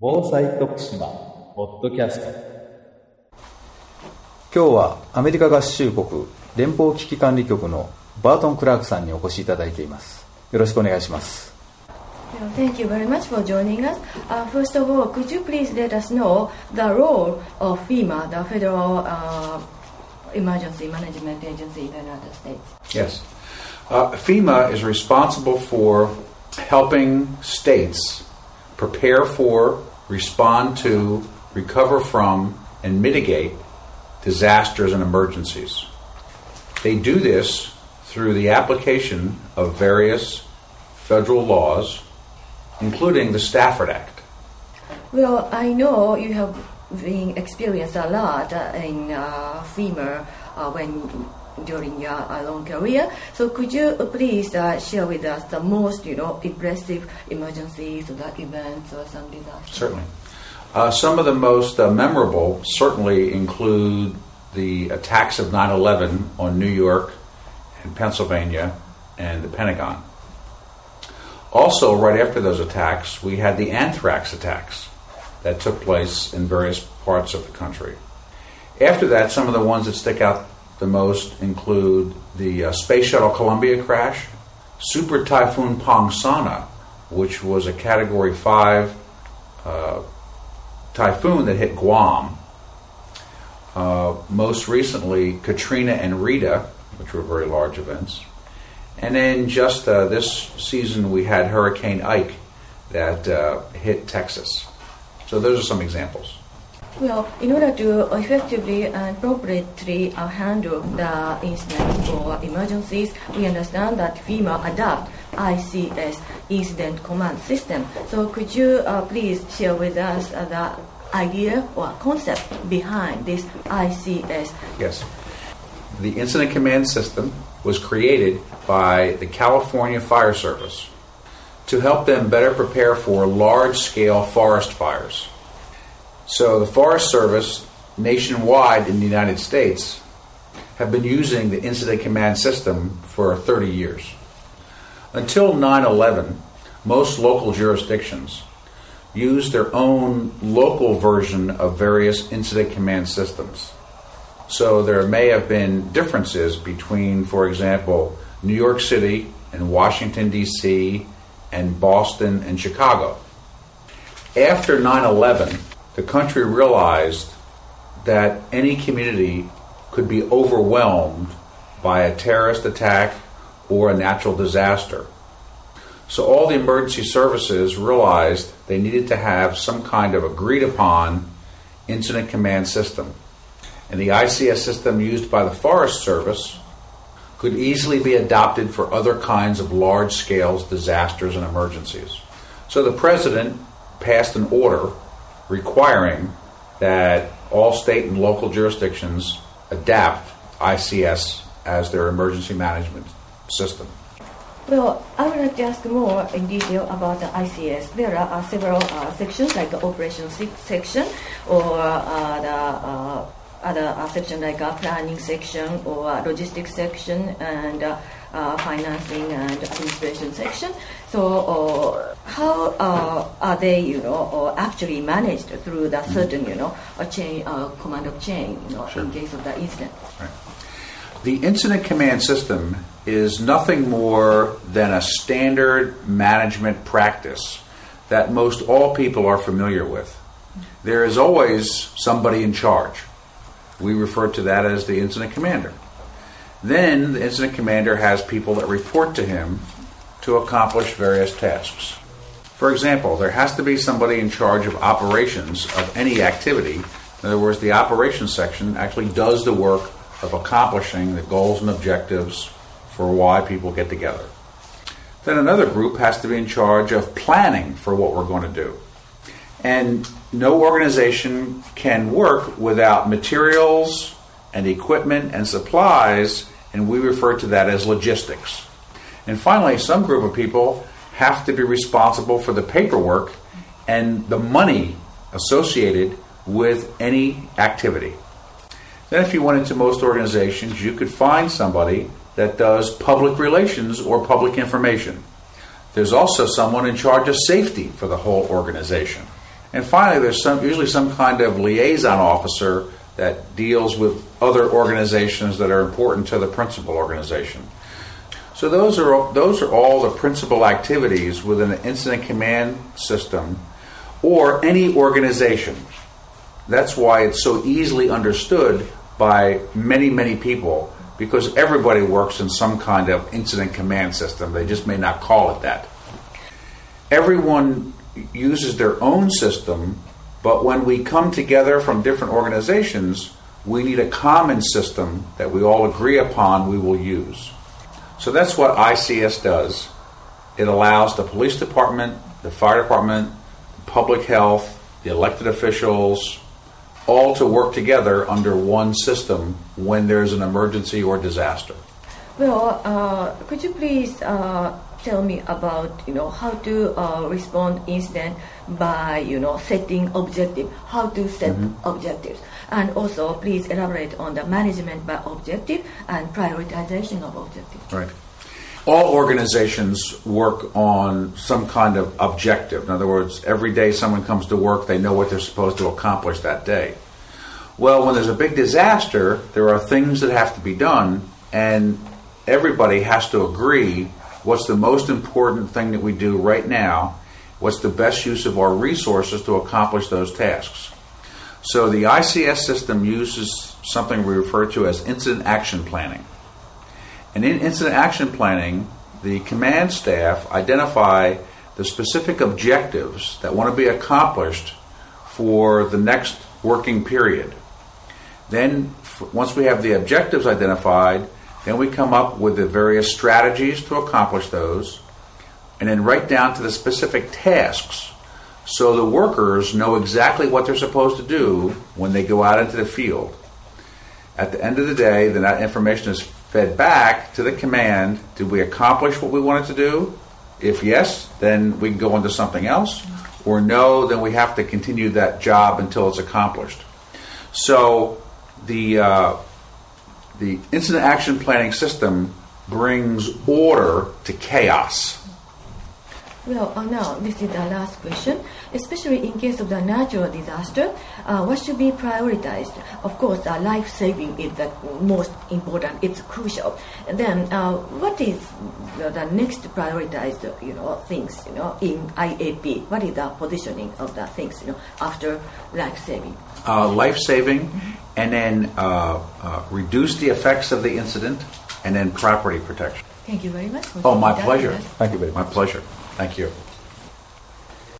防災徳島ポッドキャスト今日はアメリカ合衆国連邦危機管理局のバートン・クラークさんにお越しいただいていますよろしくお願いします Thank you very much for joining us. Uh, first of all, could you please let us know the role of FEMA, the Federal uh, Emergency Management Agency in the United States? Yes. Uh, FEMA is responsible for helping states prepare for, respond to, recover from, and mitigate disasters and emergencies. They do this through the application of various federal laws, including the Stafford Act. Well, I know you have been experienced a lot in uh, FEMA uh, when during your uh, long career. So could you uh, please uh, share with us the most, you know, impressive emergencies or events or some disasters? Certainly. Some of the most memorable certainly include the attacks of 9 11 on New York and Pennsylvania and the Pentagon. Also, right after those attacks, we had the anthrax attacks that took place in various parts of the country. After that, some of the ones that stick out the most include the uh, Space Shuttle Columbia crash, Super Typhoon Pongsona, which was a Category 5 uh, typhoon that hit Guam. Uh, most recently, Katrina and Rita, which were very large events. And then just uh, this season, we had Hurricane Ike that uh, hit Texas. So those are some examples. Well, in order to effectively and appropriately uh, handle the incidents or emergencies, we understand that FEMA adopt ICS Incident Command System. So could you uh, please share with us uh, the idea or concept behind this ICS? Yes. The Incident Command System was created by the California Fire Service to help them better prepare for large scale forest fires. So, the Forest Service nationwide in the United States have been using the Incident Command System for 30 years. Until 9 11, most local jurisdictions used their own local version of various incident command systems. So there may have been differences between, for example, New York City and Washington, D.C., and Boston and Chicago. After 9 11, the country realized that any community could be overwhelmed by a terrorist attack or a natural disaster. So all the emergency services realized they needed to have some kind of agreed upon incident command system. And the ICS system used by the Forest Service could easily be adopted for other kinds of large scale disasters and emergencies. So the president passed an order requiring that all state and local jurisdictions adapt ICS as their emergency management system. Well, I would like to ask more in detail about the ICS. There are uh, several uh, sections like the operations se- section or uh, the uh, other uh, section like a planning section or logistics section and uh, financing and administration section. So, uh, how uh, are they, you know, or actually managed through the certain, you know, a chain, uh, command of chain, you know, in case of the incident? Right. The incident command system is nothing more than a standard management practice that most all people are familiar with. There is always somebody in charge. We refer to that as the incident commander. Then the incident commander has people that report to him to accomplish various tasks. For example, there has to be somebody in charge of operations of any activity. In other words, the operations section actually does the work of accomplishing the goals and objectives for why people get together. Then another group has to be in charge of planning for what we're going to do. And no organization can work without materials and equipment and supplies, and we refer to that as logistics. And finally, some group of people have to be responsible for the paperwork and the money associated with any activity. Then, if you went into most organizations, you could find somebody that does public relations or public information. There's also someone in charge of safety for the whole organization. And finally, there's some, usually some kind of liaison officer that deals with other organizations that are important to the principal organization. So those are those are all the principal activities within an incident command system or any organization. That's why it's so easily understood by many many people because everybody works in some kind of incident command system. They just may not call it that. Everyone uses their own system, but when we come together from different organizations, we need a common system that we all agree upon we will use. So that's what ICS does. It allows the police department, the fire department, public health, the elected officials, all to work together under one system when there's an emergency or disaster. Well, uh, could you please uh, tell me about you know how to uh, respond incident by you know setting objective, how to set Mm-hmm. objectives, and also please elaborate on the management by objective and prioritization of objectives. Right. All organizations work on some kind of objective. In other words, every day someone comes to work, they know what they're supposed to accomplish that day. Well, when there's a big disaster, there are things that have to be done, and everybody has to agree what's the most important thing that we do right now, what's the best use of our resources to accomplish those tasks. So the ICS system uses something we refer to as incident action planning. And in incident action planning, the command staff identify the specific objectives that want to be accomplished for the next working period. Then, once we have the objectives identified, then we come up with the various strategies to accomplish those, and then write down to the specific tasks so the workers know exactly what they're supposed to do when they go out into the field. At the end of the day, then that information is fed back to the command. Did we accomplish what we wanted to do? If yes, then we can go on to something else. Or no, then we have to continue that job until it's accomplished. So the uh, the incident action planning system brings order to chaos. Well, uh, now this is the last question. Especially in case of the natural disaster, uh, what should be prioritized? Of course, uh, life saving is the most important. It's crucial. And then, uh, what is the, the next prioritized, you know, things, you know, in IAP? What is the positioning of the things, you know, after life saving? uh, life saving, and then uh, uh, reduce the effects of the incident, and then property protection. Thank you very much. for Oh, my pleasure. Thank you very much. My pleasure. Thank you.